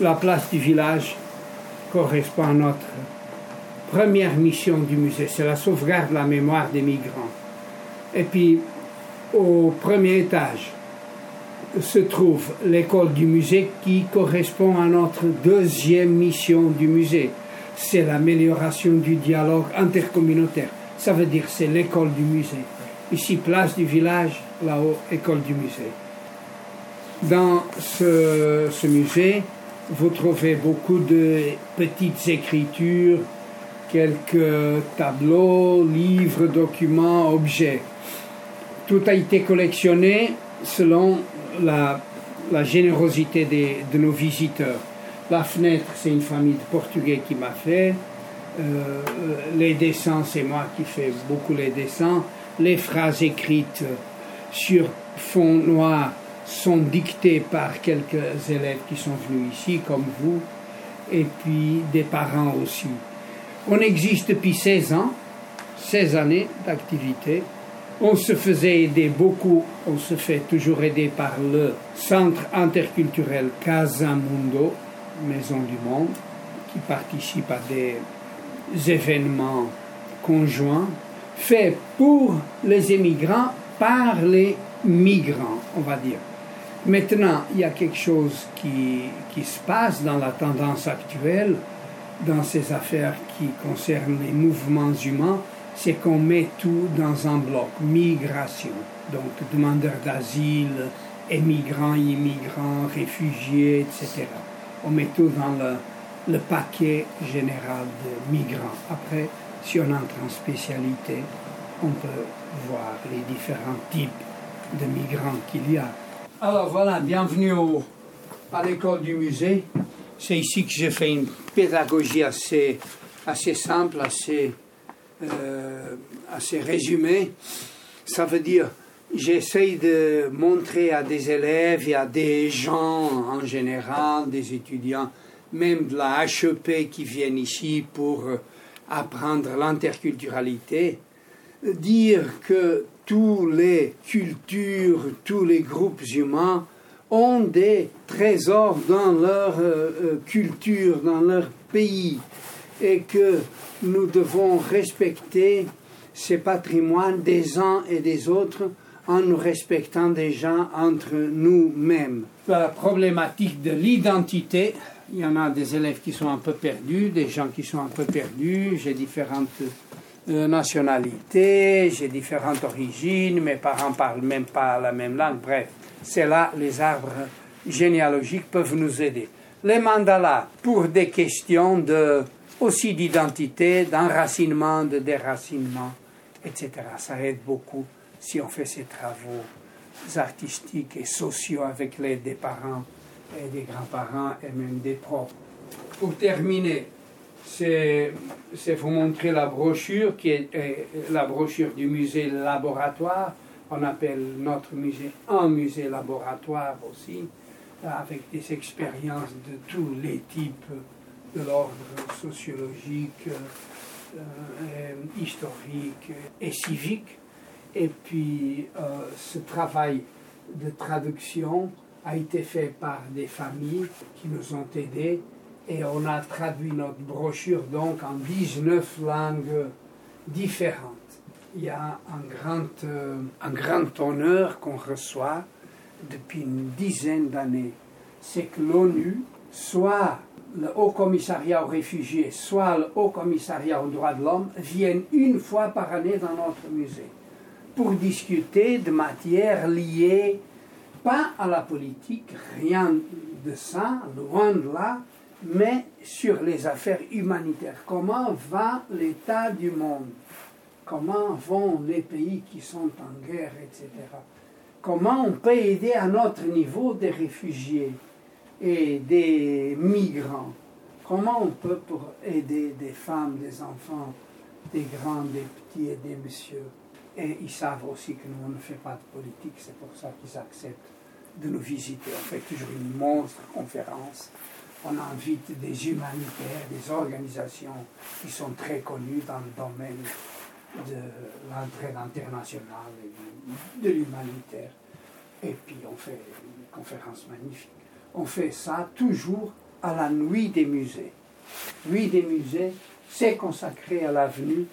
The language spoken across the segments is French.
La place du village correspond à notre première mission du musée, c'est la sauvegarde de la mémoire des migrants. Et puis, au premier étage, se trouve l'école du musée qui correspond à notre deuxième mission du musée. C'est l'amélioration du dialogue intercommunautaire. Ça veut dire c'est l'école du musée. Ici, place du village, là-haut, école du musée. Dans ce, ce musée, vous trouvez beaucoup de petites écritures, quelques tableaux, livres, documents, objets. Tout a été collectionné selon la, générosité de nos visiteurs. La fenêtre, c'est une famille de Portugais qui m'a fait. Euh, les dessins, c'est moi qui fais beaucoup les dessins. Les phrases écrites sur fond noir sont dictées par quelques élèves qui sont venus ici, comme vous, et puis des parents aussi. On existe depuis 16 ans, 16 années d'activité. On se faisait aider beaucoup, on se fait toujours aider par le Centre interculturel Casa Mundo, Maison du Monde, qui participe à des événements conjoints faits pour les émigrants par les migrants, on va dire. Maintenant, il y a quelque chose qui, qui se passe dans la tendance actuelle, dans ces affaires qui concernent les mouvements humains, c'est qu'on met tout dans un bloc, migration, donc demandeurs d'asile, émigrants, immigrants, réfugiés, etc. On met tout dans le, le paquet général de migrants. Après, si on entre en spécialité, on peut voir les différents types de migrants qu'il y a. Alors voilà, bienvenue à l'école du musée. C'est ici que j'ai fait une pédagogie assez, assez simple, assez, euh, assez résumée. Ça veut dire, j'essaye de montrer à des élèves et à des gens en général, des étudiants, même de la HEP qui viennent ici pour apprendre l'interculturalité, dire que tous les cultures, tous les groupes humains ont des trésors dans leur euh, euh, culture, dans leur pays, et que nous devons respecter ces patrimoines des uns et des autres en nous respectant déjà entre nous-mêmes. La problématique de l'identité, il y en a des élèves qui sont un peu perdus, des gens qui sont un peu perdus, j'ai différentes euh, nationalités, j'ai différentes origines, mes parents parlent même pas la même langue, bref c'est là les arbres généalogiques peuvent nous aider. Les mandalas pour des questions aussi d'identité, d'enracinement, de déracinement, etc. Ça aide beaucoup si on fait ces travaux artistiques et sociaux avec l'aide des parents et des grands-parents et même des profs. Pour terminer, c'est vous montrer la brochure qui est la brochure du musée laboratoire on appelle notre musée un musée laboratoire aussi, avec des expériences de tous les types de l'ordre sociologique, euh, historique et civique. Et puis euh, ce travail de traduction a été fait par des familles qui nous ont aidés et on a traduit notre brochure donc en 19 langues différentes il y a un grand, euh, un grand honneur qu'on reçoit depuis une dizaine d'années. C'est que l'ONU, soit le Haut Commissariat aux réfugiés, soit le Haut Commissariat aux droits de l'homme, viennent une fois par année dans notre musée pour discuter de matières liées pas à la politique, rien de ça, loin de là, mais sur les affaires humanitaires. Comment va l'état du monde? Comment vont les pays qui sont en guerre, etc. Comment on peut aider à notre niveau des réfugiés et des migrants? Comment on peut pour aider des femmes, des enfants, des grands, des petits et des messieurs? Et ils savent aussi que nous, on ne fait pas de politique, c'est pour ça qu'ils acceptent de nous visiter. On fait toujours une monstre conférence. On invite des humanitaires, des organisations qui sont très connues dans le domaine de l'entraide internationale et de l'humanitaire. Et puis on fait une conférence magnifique. On fait ça toujours à la nuit des musées. Nuit des musées, c'est consacré à l'avenue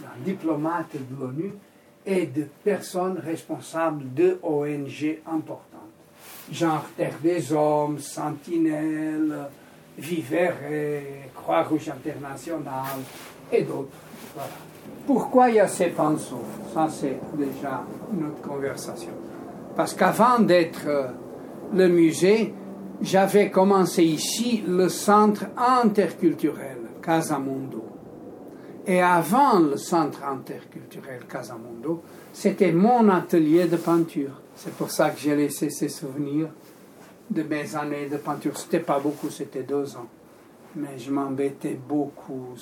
d'un diplomate de l'ONU et de personnes responsables de ONG importantes, genre Terre des Hommes, Sentinelle, Vivere, Croix-Rouge Internationale et d'autres. Pourquoi il y a ces pinceaux? Ça, c'est déjà notre conversation. Parce qu'avant d'être euh, le musée, j'avais commencé ici le centre interculturel Casamundo. Et avant le centre interculturel Casamundo, c'était mon atelier de peinture. C'est pour ça que j'ai laissé ces souvenirs de mes années de peinture. C'était pas beaucoup, c'était deux ans. Mais je m'embêtais beaucoup.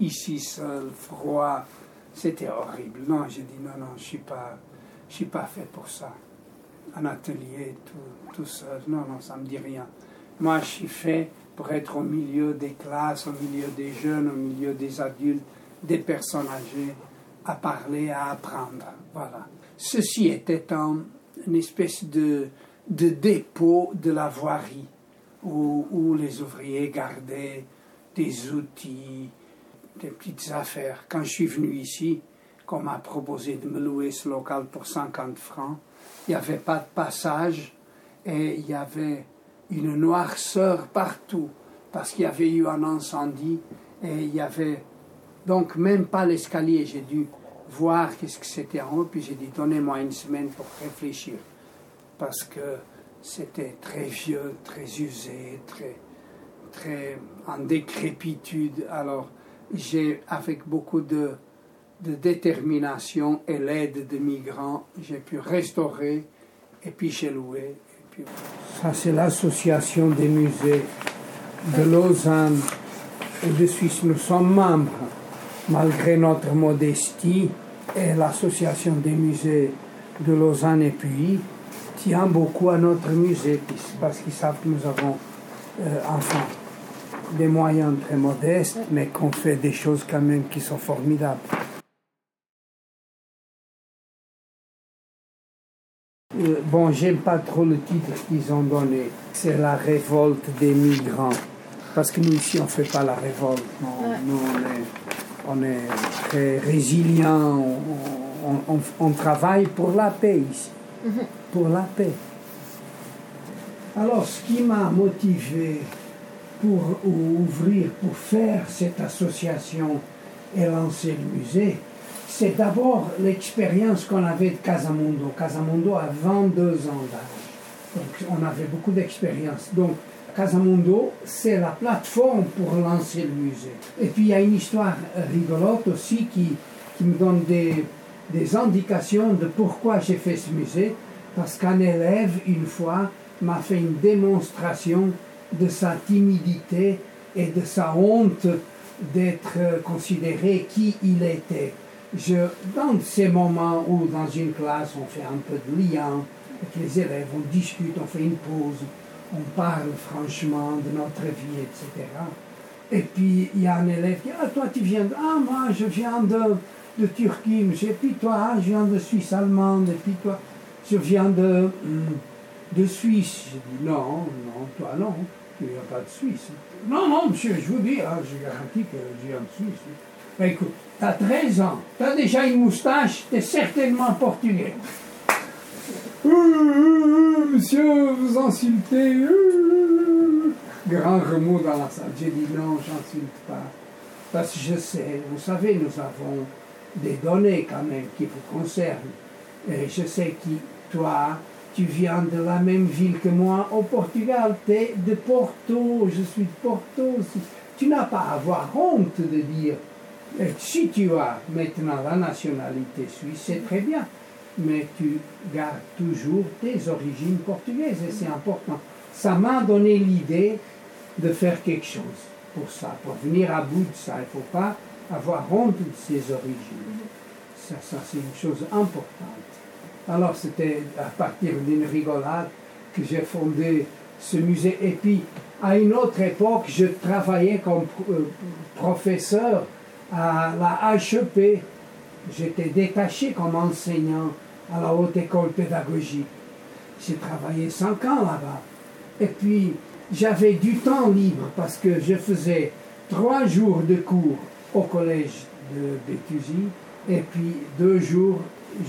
Ici seul, froid. C'était horrible. Non, j'ai dit non, non, je suis suis pas fait pour ça. Un atelier tout, tout seul. Non, non, ça me dit rien. Moi, je suis fait pour être au milieu des classes, au milieu des jeunes, au milieu des adultes, des personnes âgées, à parler, à apprendre. Voilà. Ceci était une espèce de, de dépôt de la voirie où, où, les ouvriers gardaient des outils, des petites affaires. Quand je suis venu ici, qu'on m'a proposé de me louer ce local pour 50 francs, il n'y avait pas de passage et il y avait une noirceur partout parce qu'il y avait eu un incendie et il y avait donc même pas l'escalier. J'ai dû voir qu'est-ce que c'était en haut, puis j'ai dit donnez-moi une semaine pour réfléchir parce que c'était très vieux, très usé, très, très en décrépitude. Alors j'ai, avec beaucoup de, de détermination et l'aide de migrants, j'ai pu restaurer et puis j'ai loué ça, c'est l'association des musées de Lausanne et de Suisse. Nous sommes membres, malgré notre modestie, et l'association des musées de Lausanne et puis tient beaucoup à notre musée, parce qu'ils savent que nous avons, euh, enfin, des moyens très modestes, mais qu'on fait des choses quand même qui sont formidables. Euh, bon, j'aime pas trop le titre qu'ils ont donné. C'est la révolte des migrants. Parce que nous, ici, on ne fait pas la révolte. Nous, on est, très résilients. On, travaille pour la paix ici. Mhm. Pour la paix. Alors, ce qui m'a motivé pour ouvrir, pour faire cette association et lancer le musée, c'est d'abord l'expérience qu'on avait de Casamundo. Casamundo a 22 ans d'âge. Donc on avait beaucoup d'expérience. Donc Casamundo, c'est la plateforme pour lancer le musée. Et puis il y a une histoire rigolote aussi qui, qui me donne des, des indications de pourquoi j'ai fait ce musée. Parce qu'un élève, une fois, m'a fait une démonstration de sa timidité et de sa honte d'être considéré qui il était je, dans ces moments où dans une classe on fait un peu de lien avec les élèves, on discute, on fait une pause, on parle franchement de notre vie, etc. Et puis il y a un élève qui dit Ah, toi tu viens de. Ah, moi je viens de, de Turquie, monsieur. Et puis toi, je viens de Suisse allemande. Et puis toi, je viens de, hmm, de Suisse. Je dis Non, non, toi non, tu viens pas de Suisse. Non, non, monsieur, je vous dis, ah, je garantis que je viens de Suisse. Ben, écoute, tu as 13 ans, tu as déjà une moustache, tu es certainement portugais. Monsieur, vous insultez. grand remous dans la salle. J'ai dit non, j'insulte pas. Parce que je sais, vous savez, nous avons des données quand même qui vous concernent. Et je sais que toi, tu viens de la même ville que moi au Portugal, tu es de Porto, je suis de Porto. Tu n'as pas à avoir honte de dire si tu as maintenant la nationalité suisse, c'est très bien, mais tu gardes toujours tes origines portugaises et c'est important. Ça m'a donné l'idée de faire quelque chose pour ça, pour venir à bout de ça. Il ne faut pas avoir honte de ses origines. Ça, ça c'est une chose importante. Alors c'était à partir d'une rigolade que j'ai fondé ce musée. Et puis, à une autre époque, je travaillais comme euh, professeur à la HEP. J'étais détaché comme enseignant à la haute école pédagogique. J'ai travaillé cinq ans là-bas. Et puis, j'avais du temps libre parce que je faisais trois jours de cours au collège de Béthusie et puis deux jours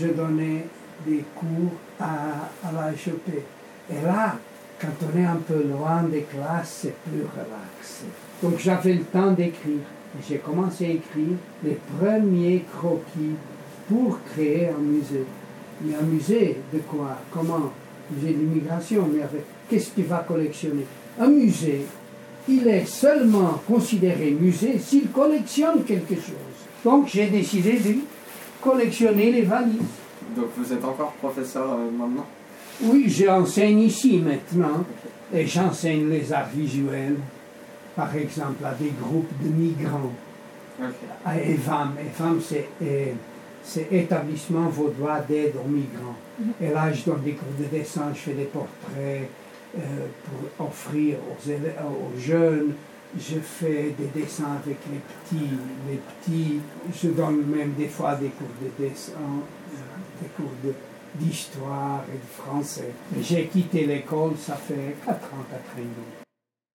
je donnais des cours à, à la HEP. Et là, quand on est un peu loin des classes, c'est plus relax. Donc j'avais le temps d'écrire. J'ai commencé à écrire les premiers croquis pour créer un musée. Mais un musée de quoi? Comment Musée de l'immigration, mais avec qu'est-ce qu'il va collectionner? Un musée, il est seulement considéré musée s'il collectionne quelque chose. Donc j'ai décidé de collectionner les valises. Donc vous êtes encore professeur euh, maintenant? Oui, j'enseigne ici maintenant. Et j'enseigne les arts visuels, par exemple, à des groupes de migrants. Ok. À EVAM. EVAM, c'est euh, c'est Établissement Vaudois d'aide aux migrants. Et là, je donne des cours de dessin, je fais des portraits euh, pour offrir aux, élèves- aux jeunes. Je fais des dessins avec les petits. Les petits, je donne même des fois des cours de dessin, euh, des cours de- d'histoire et de français. J'ai quitté l'école, ça fait 4 ans, 4 ans.